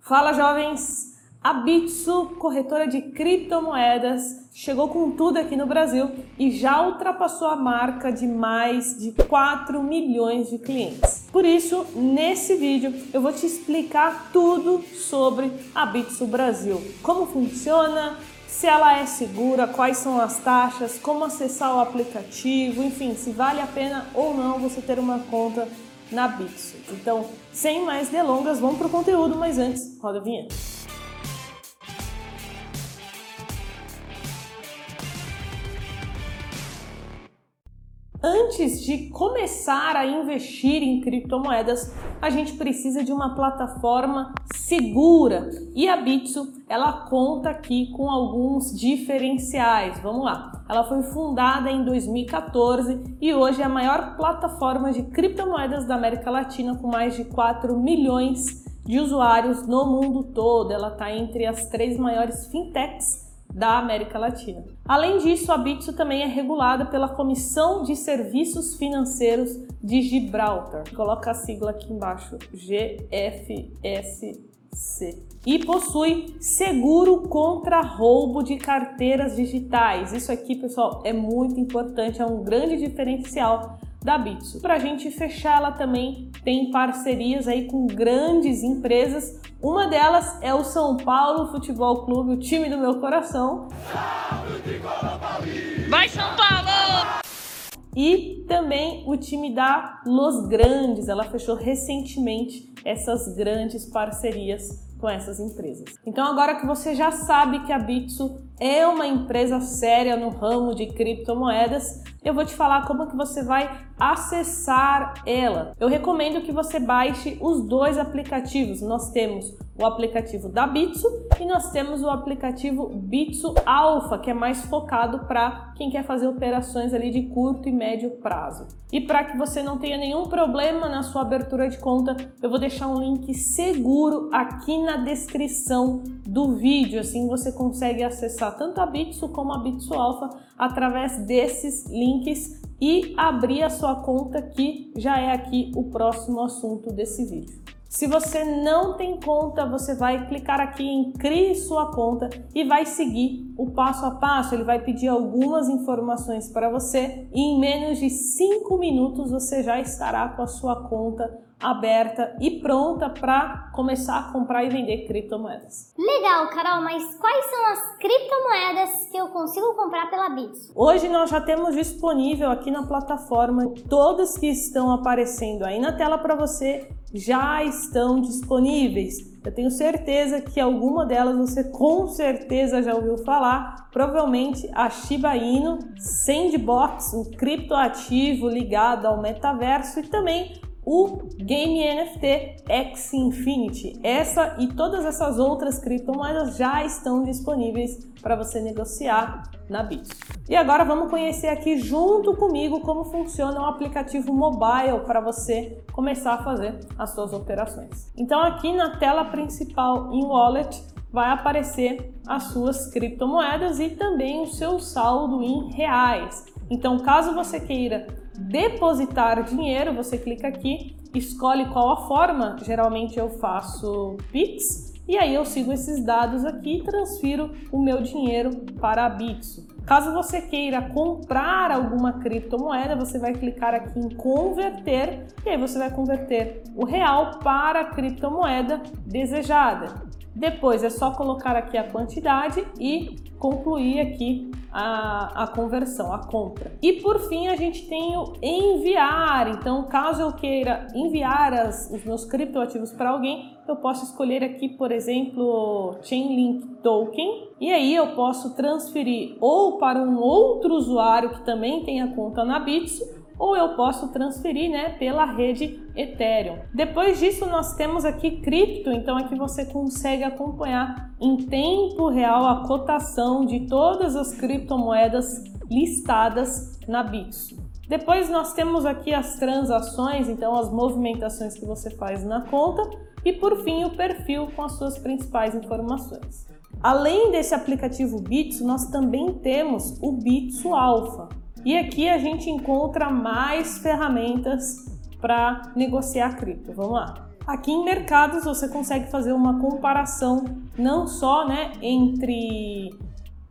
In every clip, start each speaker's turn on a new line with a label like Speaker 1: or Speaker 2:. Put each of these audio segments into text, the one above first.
Speaker 1: Fala jovens! A Bitso, corretora de criptomoedas, chegou com tudo aqui no Brasil e já ultrapassou a marca de mais de 4 milhões de clientes. Por isso, nesse vídeo eu vou te explicar tudo sobre a Bitso Brasil, como funciona, se ela é segura, quais são as taxas, como acessar o aplicativo, enfim, se vale a pena ou não você ter uma conta na Bitso. Então, sem mais delongas, vamos para o conteúdo, mas antes, roda a vinheta. Antes de começar a investir em criptomoedas, a gente precisa de uma plataforma segura. E a Bitso, ela conta aqui com alguns diferenciais. Vamos lá. Ela foi fundada em 2014 e hoje é a maior plataforma de criptomoedas da América Latina com mais de 4 milhões de usuários no mundo todo. Ela está entre as três maiores fintechs da América Latina. Além disso, a Bitso também é regulada pela Comissão de Serviços Financeiros de Gibraltar. Coloca a sigla aqui embaixo, GFSC. E possui seguro contra roubo de carteiras digitais. Isso aqui, pessoal, é muito importante, é um grande diferencial da Bitso. Para a gente fechar, ela também tem parcerias aí com grandes empresas. Uma delas é o São Paulo Futebol Clube, o time do meu coração. Vai São Paulo! E também o time da Los Grandes. Ela fechou recentemente essas grandes parcerias com essas empresas. Então agora que você já sabe que a Bitso é uma empresa séria no ramo de criptomoedas, eu vou te falar como que você vai acessar ela. Eu recomendo que você baixe os dois aplicativos. Nós temos o aplicativo da Bitso e nós temos o aplicativo Bitso Alpha, que é mais focado para quem quer fazer operações ali de curto e médio prazo. E para que você não tenha nenhum problema na sua abertura de conta, eu vou deixar um link seguro aqui na descrição do vídeo, assim você consegue acessar tanto a Bitso como a Bitso Alpha através desses links e abrir a sua conta que já é aqui o próximo assunto desse vídeo. Se você não tem conta, você vai clicar aqui em Crie sua conta e vai seguir o passo a passo. Ele vai pedir algumas informações para você e em menos de 5 minutos você já estará com a sua conta aberta e pronta para começar a comprar e vender criptomoedas.
Speaker 2: Legal, Carol, mas quais são as criptomoedas que eu consigo comprar pela Bits?
Speaker 1: Hoje nós já temos disponível aqui na plataforma todas que estão aparecendo aí na tela para você já estão disponíveis. Eu tenho certeza que alguma delas você com certeza já ouviu falar. Provavelmente a Shiba Inu, Sandbox, um criptoativo ligado ao metaverso e também o Game NFT X Infinity. Essa e todas essas outras criptomoedas já estão disponíveis para você negociar na Bit. E agora vamos conhecer aqui junto comigo como funciona o aplicativo mobile para você começar a fazer as suas operações. Então aqui na tela principal em Wallet vai aparecer as suas criptomoedas e também o seu saldo em reais. Então, caso você queira depositar dinheiro, você clica aqui, escolhe qual a forma. Geralmente eu faço Pix e aí eu sigo esses dados aqui e transfiro o meu dinheiro para a Bitso. Caso você queira comprar alguma criptomoeda, você vai clicar aqui em converter e aí você vai converter o real para a criptomoeda desejada. Depois é só colocar aqui a quantidade e concluir aqui a, a conversão, a compra. E por fim a gente tem o enviar. Então, caso eu queira enviar as, os meus criptoativos para alguém, eu posso escolher aqui, por exemplo, Chainlink Token, e aí eu posso transferir ou para um outro usuário que também tenha conta na Bitso ou eu posso transferir né, pela rede Ethereum. Depois disso, nós temos aqui cripto, então aqui você consegue acompanhar em tempo real a cotação de todas as criptomoedas listadas na Bitso. Depois nós temos aqui as transações, então as movimentações que você faz na conta e por fim o perfil com as suas principais informações. Além desse aplicativo Bitso, nós também temos o Bitso Alpha. E aqui a gente encontra mais ferramentas para negociar cripto. Vamos lá. Aqui em mercados você consegue fazer uma comparação não só né, entre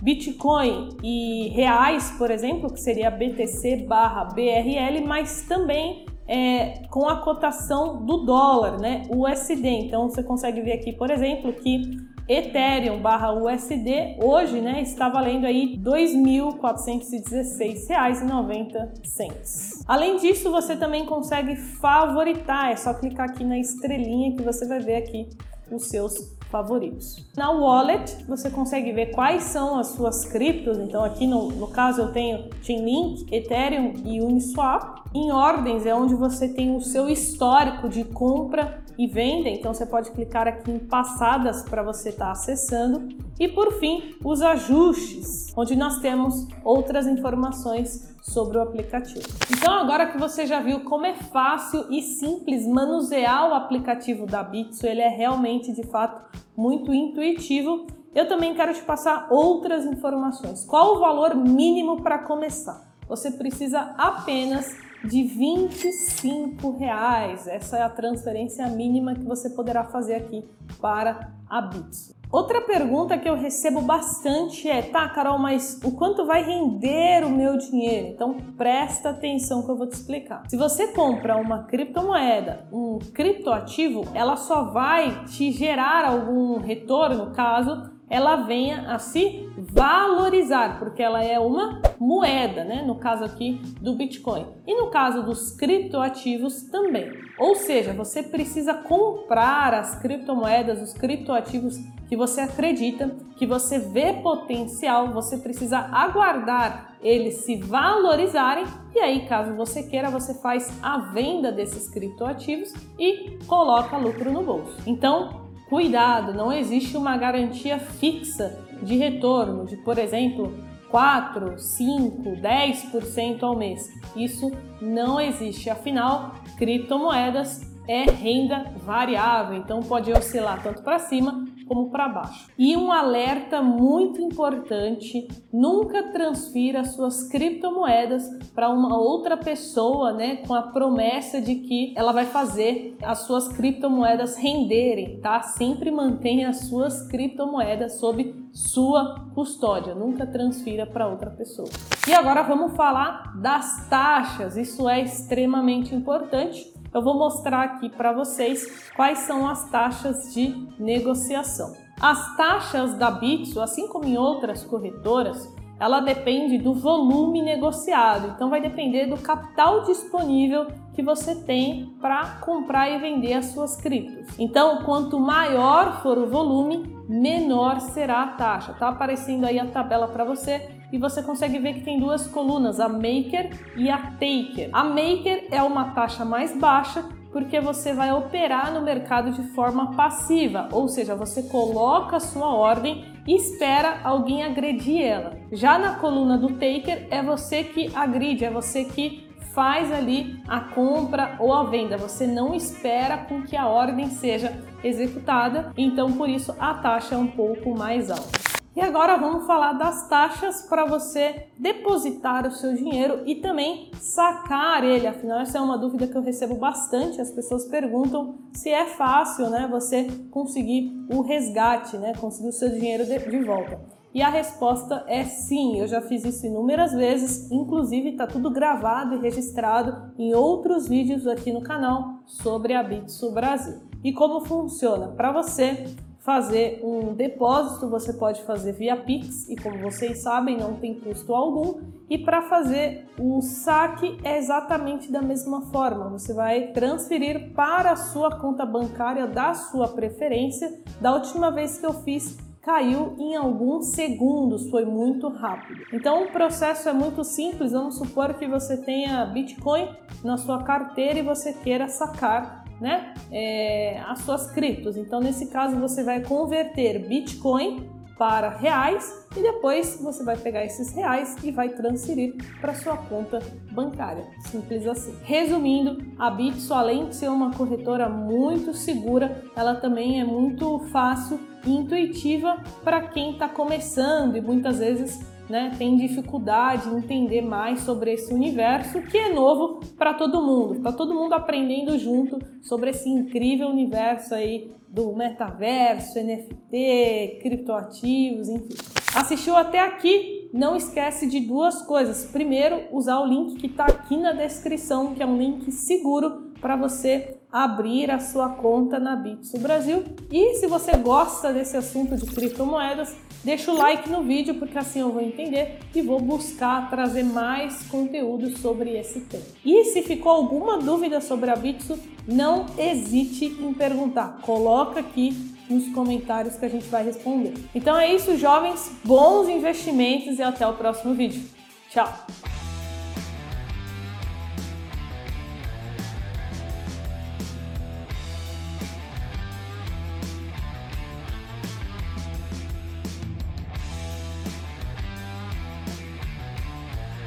Speaker 1: Bitcoin e reais, por exemplo, que seria BTC barra BRL, mas também é, com a cotação do dólar, né, USD. Então você consegue ver aqui, por exemplo, que Ethereum barra USD hoje, né, está valendo aí R$ 2.416,90. Além disso, você também consegue favoritar, é só clicar aqui na estrelinha que você vai ver aqui os seus favoritos. Na wallet, você consegue ver quais são as suas criptos. Então, aqui no, no caso, eu tenho Chainlink, Ethereum e Uniswap. Em ordens é onde você tem o seu histórico de compra e venda, então você pode clicar aqui em passadas para você estar tá acessando. E por fim, os ajustes, onde nós temos outras informações sobre o aplicativo. Então, agora que você já viu como é fácil e simples manusear o aplicativo da Bitso, ele é realmente de fato muito intuitivo. Eu também quero te passar outras informações. Qual o valor mínimo para começar? Você precisa apenas de 25 reais. Essa é a transferência mínima que você poderá fazer aqui para a Bits. Outra pergunta que eu recebo bastante é: tá, Carol, mas o quanto vai render o meu dinheiro? Então presta atenção que eu vou te explicar. Se você compra uma criptomoeda, um criptoativo, ela só vai te gerar algum retorno caso ela venha a se valorizar, porque ela é uma moeda, né? No caso aqui do Bitcoin. E no caso dos criptoativos também. Ou seja, você precisa comprar as criptomoedas, os criptoativos que você acredita, que você vê potencial, você precisa aguardar eles se valorizarem e aí, caso você queira, você faz a venda desses criptoativos e coloca lucro no bolso. Então, Cuidado, não existe uma garantia fixa de retorno de, por exemplo, 4, 5, 10% ao mês. Isso não existe. Afinal, criptomoedas é renda variável, então pode oscilar tanto para cima como para baixo. E um alerta muito importante: nunca transfira suas criptomoedas para uma outra pessoa, né, com a promessa de que ela vai fazer as suas criptomoedas renderem, tá? Sempre mantenha as suas criptomoedas sob sua custódia, nunca transfira para outra pessoa. E agora vamos falar das taxas. Isso é extremamente importante eu vou mostrar aqui para vocês quais são as taxas de negociação. As taxas da Bitso, assim como em outras corretoras, ela depende do volume negociado. Então vai depender do capital disponível que você tem para comprar e vender as suas criptos. Então, quanto maior for o volume, menor será a taxa. Tá aparecendo aí a tabela para você e você consegue ver que tem duas colunas, a Maker e a Taker. A Maker é uma taxa mais baixa porque você vai operar no mercado de forma passiva, ou seja, você coloca a sua ordem e espera alguém agredir ela. Já na coluna do Taker é você que agride, é você que faz ali a compra ou a venda. Você não espera com que a ordem seja executada, então por isso a taxa é um pouco mais alta. E agora vamos falar das taxas para você depositar o seu dinheiro e também sacar ele. Afinal, essa é uma dúvida que eu recebo bastante. As pessoas perguntam se é fácil, né, você conseguir o resgate, né, conseguir o seu dinheiro de, de volta. E a resposta é sim, eu já fiz isso inúmeras vezes, inclusive está tudo gravado e registrado em outros vídeos aqui no canal sobre a Bitsu Brasil. E como funciona? Para você fazer um depósito, você pode fazer via Pix e como vocês sabem, não tem custo algum. E para fazer o saque é exatamente da mesma forma. Você vai transferir para a sua conta bancária da sua preferência. Da última vez que eu fiz, caiu em alguns segundos, foi muito rápido. Então o processo é muito simples. Vamos supor que você tenha Bitcoin na sua carteira e você queira sacar né, é, as suas criptos. Então, nesse caso, você vai converter Bitcoin para reais e depois você vai pegar esses reais e vai transferir para sua conta bancária. Simples assim. Resumindo, a Bitso, além de ser uma corretora muito segura, ela também é muito fácil e intuitiva para quem está começando e muitas vezes né, tem dificuldade em entender mais sobre esse universo que é novo para todo mundo. Está todo mundo aprendendo junto sobre esse incrível universo aí do metaverso, NFT, criptoativos, enfim. Assistiu até aqui? Não esquece de duas coisas. Primeiro, usar o link que está aqui na descrição, que é um link seguro para você abrir a sua conta na Bitso Brasil. E se você gosta desse assunto de criptomoedas, deixa o like no vídeo, porque assim eu vou entender e vou buscar trazer mais conteúdo sobre esse tema. E se ficou alguma dúvida sobre a Bitso, não hesite em perguntar. Coloca aqui nos comentários que a gente vai responder. Então é isso, jovens. Bons investimentos e até o próximo vídeo. Tchau!